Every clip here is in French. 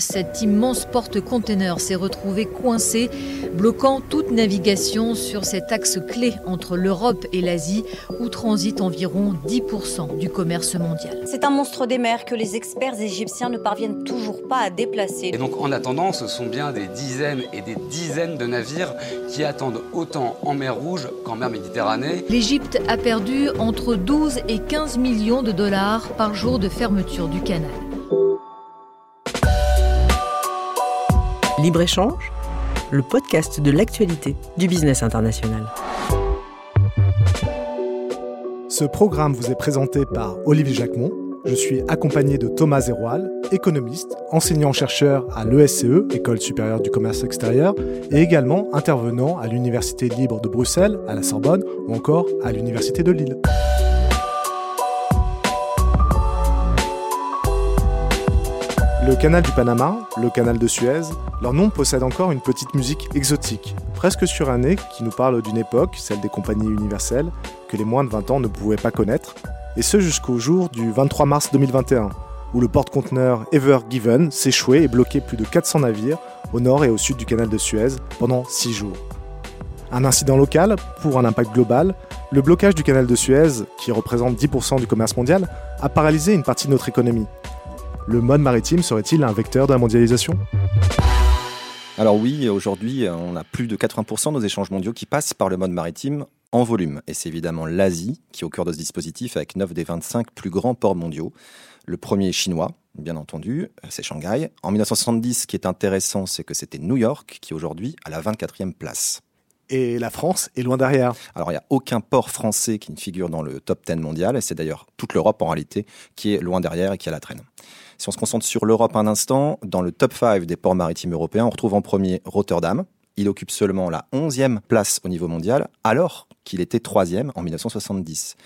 Cet immense porte-conteneurs s'est retrouvé coincé, bloquant toute navigation sur cet axe clé entre l'Europe et l'Asie, où transite environ 10% du commerce mondial. C'est un monstre des mers que les experts égyptiens ne parviennent toujours pas à déplacer. Et donc en attendant, ce sont bien des dizaines et des dizaines de navires qui attendent autant en mer Rouge qu'en mer Méditerranée. L'Égypte a perdu entre 12 et 15 millions de dollars par jour de fermeture du canal. Libre-échange, le podcast de l'actualité du business international. Ce programme vous est présenté par Olivier Jacquemont. Je suis accompagné de Thomas Zeroual, économiste, enseignant-chercheur à l'ESCE, École supérieure du commerce extérieur, et également intervenant à l'Université libre de Bruxelles, à la Sorbonne ou encore à l'Université de Lille. Le canal du Panama, le canal de Suez, leur nom possède encore une petite musique exotique, presque surannée, qui nous parle d'une époque, celle des compagnies universelles, que les moins de 20 ans ne pouvaient pas connaître, et ce jusqu'au jour du 23 mars 2021, où le porte-conteneur Ever Given s'échouait et bloquait plus de 400 navires au nord et au sud du canal de Suez pendant 6 jours. Un incident local pour un impact global, le blocage du canal de Suez, qui représente 10% du commerce mondial, a paralysé une partie de notre économie. Le mode maritime serait-il un vecteur de la mondialisation? Alors oui, aujourd'hui, on a plus de 80% de nos échanges mondiaux qui passent par le mode maritime en volume. Et c'est évidemment l'Asie qui est au cœur de ce dispositif avec 9 des 25 plus grands ports mondiaux. Le premier est chinois, bien entendu, c'est Shanghai. En 1970, ce qui est intéressant, c'est que c'était New York qui aujourd'hui à la 24e place. Et la France est loin derrière. Alors il n'y a aucun port français qui ne figure dans le top 10 mondial, et c'est d'ailleurs toute l'Europe en réalité qui est loin derrière et qui a la traîne. Si on se concentre sur l'Europe un instant, dans le top 5 des ports maritimes européens, on retrouve en premier Rotterdam. Il occupe seulement la 11e place au niveau mondial, alors qu'il était 3e en 1970.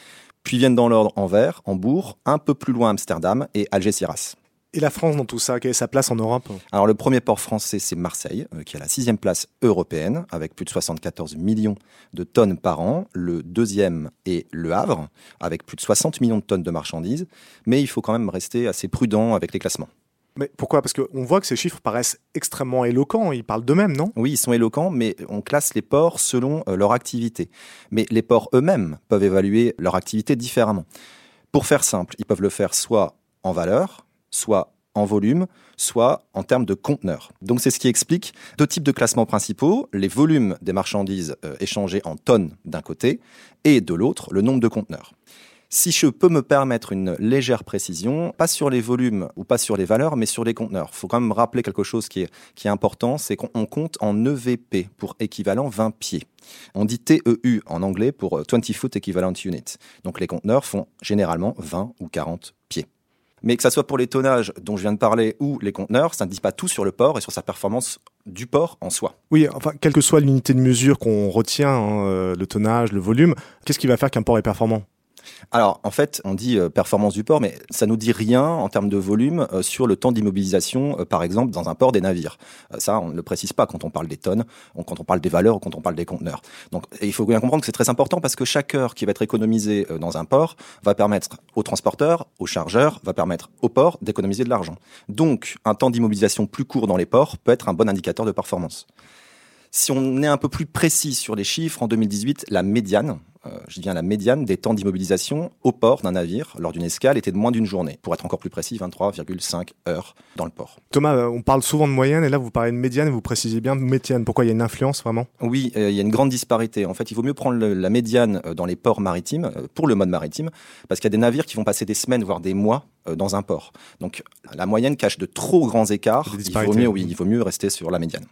Puis viennent dans l'ordre Anvers, Hambourg, un peu plus loin Amsterdam et Algeciras. Et la France dans tout ça, quelle est sa place en Europe? Alors le premier port français, c'est Marseille, euh, qui a la sixième place européenne, avec plus de 74 millions de tonnes par an. Le deuxième est Le Havre, avec plus de 60 millions de tonnes de marchandises. Mais il faut quand même rester assez prudent avec les classements. Mais pourquoi? Parce qu'on voit que ces chiffres paraissent extrêmement éloquents, ils parlent d'eux-mêmes, non? Oui, ils sont éloquents, mais on classe les ports selon euh, leur activité. Mais les ports eux-mêmes peuvent évaluer leur activité différemment. Pour faire simple, ils peuvent le faire soit en valeur, soit en volume, soit en termes de conteneurs. Donc c'est ce qui explique deux types de classements principaux, les volumes des marchandises euh, échangées en tonnes d'un côté et de l'autre le nombre de conteneurs. Si je peux me permettre une légère précision, pas sur les volumes ou pas sur les valeurs, mais sur les conteneurs. Il faut quand même rappeler quelque chose qui est, qui est important, c'est qu'on compte en EVP pour équivalent 20 pieds. On dit TEU en anglais pour 20 euh, foot equivalent unit. Donc les conteneurs font généralement 20 ou 40 pieds. Mais que ça soit pour les tonnages dont je viens de parler ou les conteneurs, ça ne dit pas tout sur le port et sur sa performance du port en soi. Oui, enfin, quelle que soit l'unité de mesure qu'on retient, hein, euh, le tonnage, le volume, qu'est-ce qui va faire qu'un port est performant? Alors, en fait, on dit euh, performance du port, mais ça nous dit rien en termes de volume euh, sur le temps d'immobilisation, euh, par exemple, dans un port des navires. ça, on ne le précise pas quand on parle des tonnes, quand on parle des valeurs ou quand on parle des conteneurs. Donc, il faut bien comprendre que c'est très important parce que chaque heure qui va être économisée dans un port va permettre aux transporteurs, aux chargeurs, va permettre au port d'économiser de l'argent. Donc, un temps d'immobilisation plus court dans les ports peut être un bon indicateur de performance. Si on est un peu plus précis sur les chiffres, en 2018, la médiane, euh, je dis la médiane des temps d'immobilisation au port d'un navire lors d'une escale était de moins d'une journée. Pour être encore plus précis, 23,5 heures dans le port. Thomas, euh, on parle souvent de moyenne et là vous parlez de médiane et vous précisez bien médiane. Pourquoi il y a une influence vraiment? Oui, euh, il y a une grande disparité. En fait, il vaut mieux prendre la médiane dans les ports maritimes pour le mode maritime parce qu'il y a des navires qui vont passer des semaines voire des mois dans un port. Donc la moyenne cache de trop grands écarts. Il vaut mieux, oui, il vaut mieux rester sur la médiane.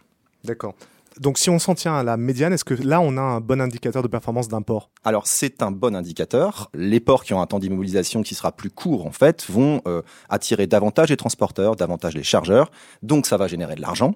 D'accord. Donc si on s'en tient à la médiane, est-ce que là on a un bon indicateur de performance d'un port? Alors c'est un bon indicateur. Les ports qui ont un temps d'immobilisation qui sera plus court en fait vont euh, attirer davantage les transporteurs, davantage les chargeurs. Donc ça va générer de l'argent.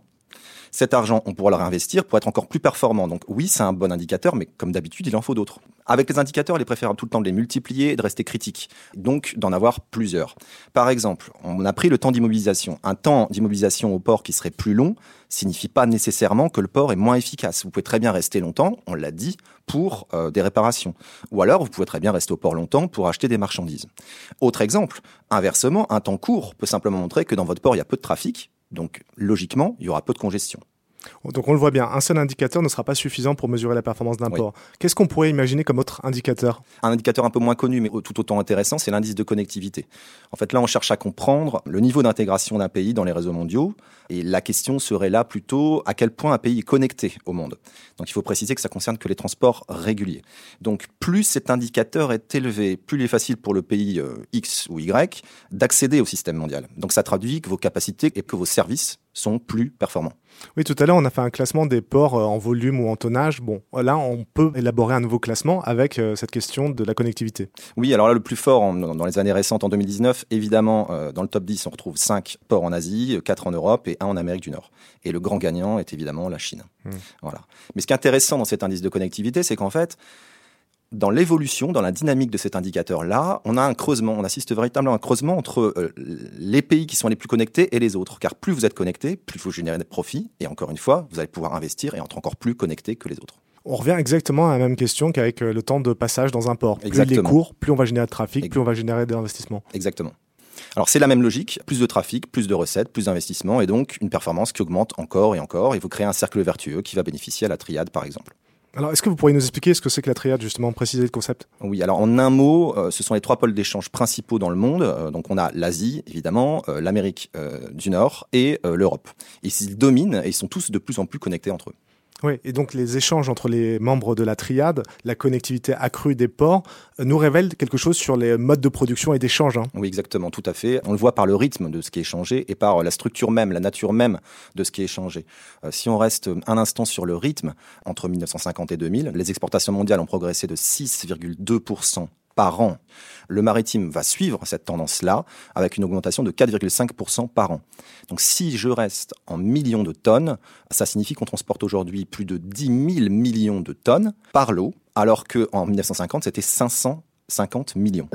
Cet argent, on pourra le réinvestir pour être encore plus performant. Donc oui, c'est un bon indicateur, mais comme d'habitude, il en faut d'autres. Avec les indicateurs, il est préférable tout le temps de les multiplier et de rester critique. Donc d'en avoir plusieurs. Par exemple, on a pris le temps d'immobilisation. Un temps d'immobilisation au port qui serait plus long signifie pas nécessairement que le port est moins efficace. Vous pouvez très bien rester longtemps, on l'a dit, pour euh, des réparations. Ou alors, vous pouvez très bien rester au port longtemps pour acheter des marchandises. Autre exemple, inversement, un temps court peut simplement montrer que dans votre port, il y a peu de trafic, Donc logiquement, il y aura peu de congestion. Donc on le voit bien, un seul indicateur ne sera pas suffisant pour mesurer la performance d'un port. Qu'est-ce qu'on pourrait imaginer comme autre indicateur? Un indicateur un peu moins connu mais tout autant intéressant, c'est l'indice de connectivité. En fait là on cherche à comprendre le niveau d'intégration d'un pays dans les réseaux mondiaux et la question serait là plutôt à quel point un pays est connecté au monde? Donc il faut préciser que ça concerne que les transports réguliers. Donc plus cet indicateur est élevé, plus il est facile pour le pays euh, X ou Y d'accéder au système mondial. Donc ça traduit que vos capacités et que vos services sont plus performants. Oui, tout à l'heure, on a fait un classement des ports euh, en volume ou en tonnage. Bon, là, on peut élaborer un nouveau classement avec euh, cette question de la connectivité. Oui, alors là, le plus fort dans les années récentes, en 2019, évidemment, euh, dans le top 10, on retrouve 5 ports en Asie, 4 en Europe et 1 en Amérique du Nord. Et le grand gagnant est évidemment la Chine. Hmm. Voilà. Mais ce qui est intéressant dans cet indice de connectivité, c'est qu'en fait, dans l'évolution, dans la dynamique de cet indicateur-là, on a un creusement, on assiste véritablement à un creusement entre euh, les pays qui sont les plus connectés et les autres. Car plus vous êtes connecté, plus vous générez de profits, et encore une fois, vous allez pouvoir investir et être encore plus connecté que les autres. On revient exactement à la même question qu'avec euh, le temps de passage dans un port. Plus il est court, plus on va générer de trafic, plus on va générer d'investissement. Exactement. Alors c'est la même logique, plus de trafic, plus de recettes, plus d'investissement et donc une performance qui augmente encore et encore et vous créez un cercle vertueux qui va bénéficier à la triade par exemple. Alors, est-ce que vous pourriez nous expliquer ce que c'est que la triade, justement, préciser le concept? Oui, alors en un mot, euh, ce sont les trois pôles d'échange principaux dans le monde. Euh, donc, on a l'Asie, évidemment, euh, l'Amérique du Nord et l'Europe. Ils dominent et ils sont tous de plus en plus connectés entre eux. Oui, et donc les échanges entre les membres de la triade, la connectivité accrue des ports, euh, nous révèlent quelque chose sur les modes de production et d'échange. Hein. Oui, exactement, tout à fait. On le voit par le rythme de ce qui est échangé et par la structure même, la nature même de ce qui est échangé. Euh, si on reste un instant sur le rythme, entre 1950 et 2000, les exportations mondiales ont progressé de 6,2% par an. Le maritime va suivre cette tendance-là avec une augmentation de 4,5% par an. Donc si je reste en millions de tonnes, ça signifie qu'on transporte aujourd'hui plus de 10 000 millions de tonnes par l'eau, alors qu'en 1950, c'était 550 millions.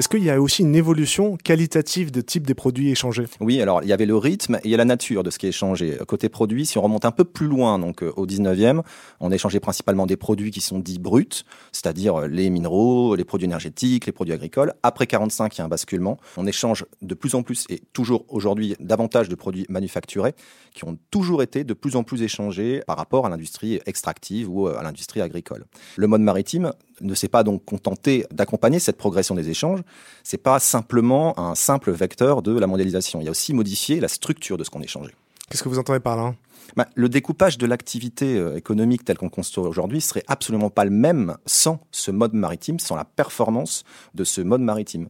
Est-ce qu'il y a aussi une évolution qualitative de type des produits échangés? Oui, alors il y avait le rythme et il y a la nature de ce qui est échangé. Côté produit, si on remonte un peu plus loin, donc euh, au 19e, on échangeait principalement des produits qui sont dits bruts, c'est-à-dire euh, les minéraux, les produits énergétiques, les produits agricoles. Après 45, il y a un basculement. On échange de plus en plus et toujours aujourd'hui davantage de produits manufacturés qui ont toujours été de plus en plus échangés par rapport à l'industrie extractive ou euh, à l'industrie agricole. Le mode maritime ne s'est pas donc contenté d'accompagner cette progression des échanges. C'est pas simplement un simple vecteur de la mondialisation. Il y a aussi modifié la structure de ce qu'on échangeait. Qu'est-ce que vous entendez par là? Bah, le découpage de l'activité euh, économique tel qu'on construit aujourd'hui serait absolument pas le même sans ce mode maritime, sans la performance de ce mode maritime.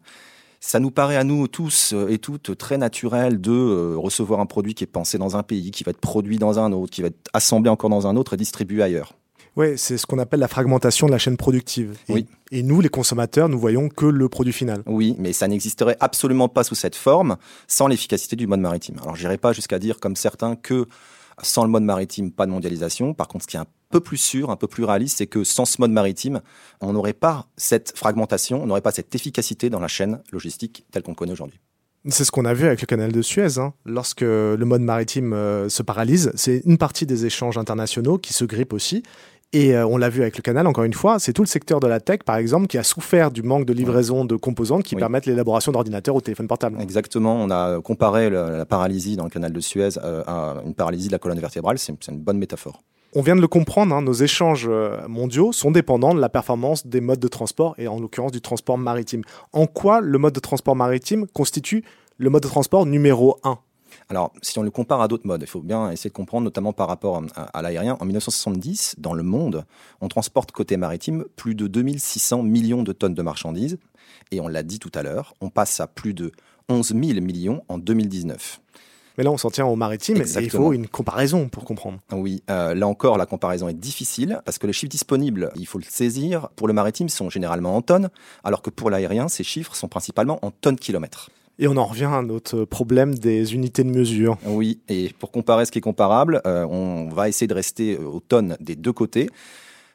Ça nous paraît à nous tous euh, et toutes très naturel de euh, recevoir un produit qui est pensé dans un pays, qui va être produit dans un autre, qui va être assemblé encore dans un autre et distribué ailleurs. Oui, c'est ce qu'on appelle la fragmentation de la chaîne productive. Et, oui. et nous, les consommateurs, nous voyons que le produit final. Oui, mais ça n'existerait absolument pas sous cette forme sans l'efficacité du mode maritime. Alors, j'irai pas jusqu'à dire, comme certains, que sans le mode maritime, pas de mondialisation. Par contre, ce qui est un peu plus sûr, un peu plus réaliste, c'est que sans ce mode maritime, on n'aurait pas cette fragmentation, on n'aurait pas cette efficacité dans la chaîne logistique telle qu'on connaît aujourd'hui. C'est ce qu'on a vu avec le canal de Suez. Hein. Lorsque le mode maritime euh, se paralyse, c'est une partie des échanges internationaux qui se grippent aussi. Et euh, on l'a vu avec le canal, encore une fois, c'est tout le secteur de la tech, par exemple, qui a souffert du manque de livraison de composantes qui permettent l'élaboration d'ordinateurs ou de téléphones portables. Exactement, on a comparé la paralysie dans le canal de Suez euh, à une paralysie de la colonne vertébrale, c'est une bonne métaphore. On vient de le comprendre, hein, nos échanges euh, mondiaux sont dépendants de la performance des modes de transport et en l'occurrence du transport maritime. En quoi le mode de transport maritime constitue le mode de transport numéro 1 alors, si on le compare à d'autres modes, il faut bien essayer de comprendre, notamment par rapport à, l'aérien. En 1970, dans le monde, on transporte côté maritime plus de 2600 millions de tonnes de marchandises. Et on l'a dit tout à l'heure, on passe à plus de 11 000 millions en 2019. Mais là, on s'en tient au maritime et il faut une comparaison pour comprendre. Oui, euh, là encore, la comparaison est difficile parce que les chiffres disponibles, il faut le saisir, pour le maritime sont généralement en tonnes, alors que pour l'aérien, ces chiffres sont principalement en tonnes kilomètres. Et on en revient à notre problème des unités de mesure. Oui, et pour comparer ce qui est comparable, euh, on va essayer de rester euh, aux tonnes des deux côtés.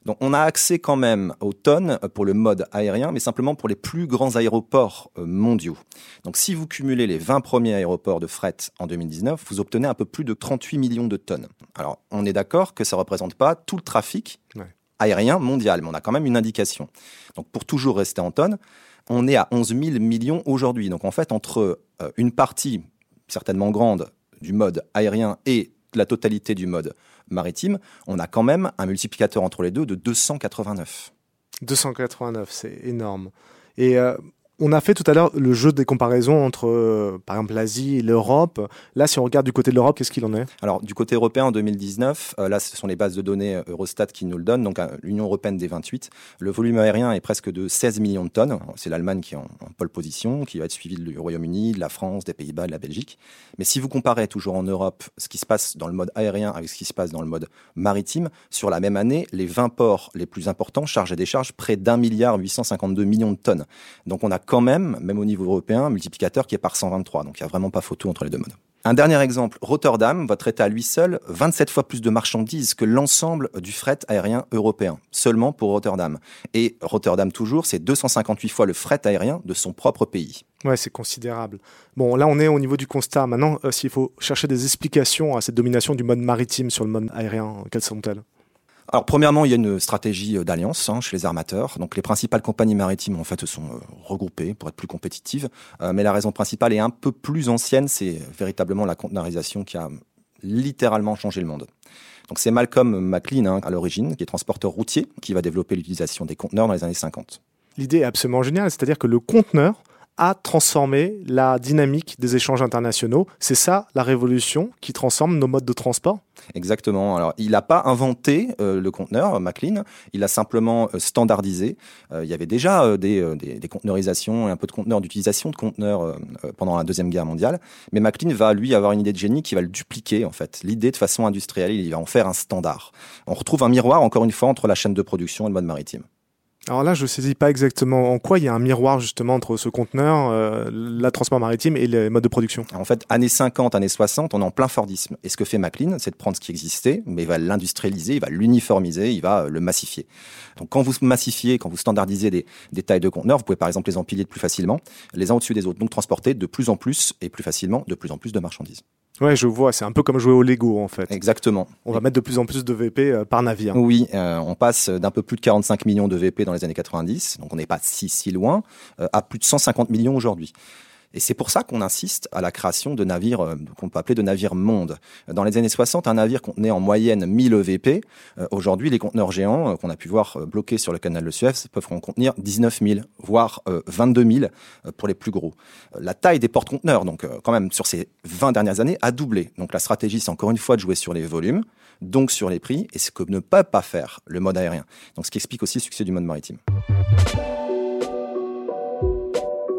Donc on a accès quand même aux tonnes pour le mode aérien, mais simplement pour les plus grands aéroports euh, mondiaux. Donc si vous cumulez les 20 premiers aéroports de fret en 2019, vous obtenez un peu plus de 38 millions de tonnes. Alors on est d'accord que ça ne représente pas tout le trafic aérien mondial, mais on a quand même une indication. Donc pour toujours rester en tonnes, on est à 11 000 millions aujourd'hui. Donc en fait, entre euh, une partie certainement grande du mode aérien et la totalité du mode maritime, on a quand même un multiplicateur entre les deux de 289. 289, c'est énorme. Et euh, on a fait tout à l'heure le jeu des comparaisons entre, euh, par exemple, l'Asie et l'Europe. Là, si on regarde du côté de l'Europe, qu'est-ce qu'il en est? Alors, du côté européen, en 2019, euh, là, ce sont les bases de données euh, Eurostat qui nous le donnent, donc l'Union européenne des 28. Le volume aérien est presque de 16 millions de tonnes. C'est l'Allemagne qui est en, pole position, qui va être suivie du Royaume-Uni, de la France, des Pays-Bas, de la Belgique. Mais si vous comparez toujours en Europe ce qui se passe dans le mode aérien avec ce qui se passe dans le mode maritime, sur la même année, les 20 ports les plus importants chargent et déchargent près d'un milliard 852 millions de tonnes. Donc, on a quand même, même au niveau européen, un multiplicateur qui est par 123. Donc il n'y a vraiment pas photo entre les deux modes. Un dernier exemple, Rotterdam traiter à lui seul 27 fois plus de marchandises que l'ensemble du fret aérien européen, seulement pour Rotterdam. Et Rotterdam toujours, c'est 258 fois le fret aérien de son propre pays. Ouais, c'est considérable. Bon, là, on est au niveau du constat. Maintenant, euh, s'il faut chercher des explications à cette domination du mode maritime sur le mode aérien, quelles sont-elles? Alors premièrement, il y a une stratégie euh, d'alliance hein, chez les armateurs. Donc les principales compagnies maritimes en fait sont euh, regroupées pour être plus compétitives. Euh, mais la raison principale est un peu plus ancienne, c'est véritablement la conteneurisation qui a littéralement changé le monde. Donc c'est Malcolm McLean hein, à l'origine, qui est transporteur routier, qui va développer l'utilisation des conteneurs dans les années 50. L'idée est absolument géniale, c'est-à-dire que le conteneur a transformé la dynamique des échanges internationaux. C'est ça la révolution qui transforme nos modes de transport? Exactement. Alors, il n'a pas inventé euh, le conteneur, McLean. Il a simplement euh, standardisé. Euh, il y avait déjà des, des, conteneurisations et un peu de conteneurs, d'utilisation de conteneurs pendant la Deuxième Guerre mondiale. Mais McLean va, lui, avoir une idée de génie qui va le dupliquer, en fait. L'idée de façon industrielle, il va en faire un standard. On retrouve un miroir, encore une fois, entre la chaîne de production et le mode maritime. Alors là, je ne saisis pas exactement en quoi il y a un miroir justement entre ce conteneur, euh, la transport maritime et les modes de production. En fait, années 50, années 60, on est en plein Fordisme. Et ce que fait McLean, c'est de prendre ce qui existait, mais il va l'industrialiser, il va l'uniformiser, il va le massifier. Donc quand vous massifiez, quand vous standardisez des, des tailles de conteneurs, vous pouvez par exemple les empiler plus facilement, les uns au-dessus des autres, donc transporter de plus en plus et plus facilement de plus en plus de marchandises. Ouais, je vois. C'est un peu comme jouer au Lego, en fait. Exactement. On va mettre de plus en plus de VP euh, par navire. Oui, euh, on passe d'un peu plus de 45 millions de VP dans les années 90, donc on n'est pas si si loin, euh, à plus de 150 millions aujourd'hui. Et c'est pour ça qu'on insiste à la création de navires euh, qu'on peut appeler de navires monde. Dans les années 60, un navire contenait en moyenne 1000 EVP. Aujourd'hui, les conteneurs géants euh, qu'on a pu voir euh, bloqués sur le canal de Suez peuvent en contenir 19 000, voire 22 000 pour les plus gros. La taille des porte-conteneurs, donc quand même sur ces 20 dernières années, a doublé. Donc la stratégie, c'est encore une fois de jouer sur les volumes, donc sur les prix, et ce que ne peut pas faire le mode aérien. Donc ce qui explique aussi le succès du mode maritime.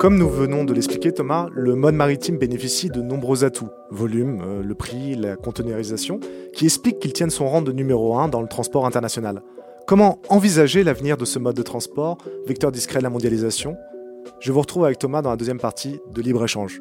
Comme nous venons de l'expliquer Thomas, le mode maritime bénéficie de nombreux atouts, volume, euh, le prix, la conteneurisation, qui expliquent qu'il tienne son rang de numéro 1 dans le transport international. Comment envisager l'avenir de ce mode de transport, vecteur discret de la mondialisation? Je vous retrouve avec Thomas dans la deuxième partie de Libre-Échange.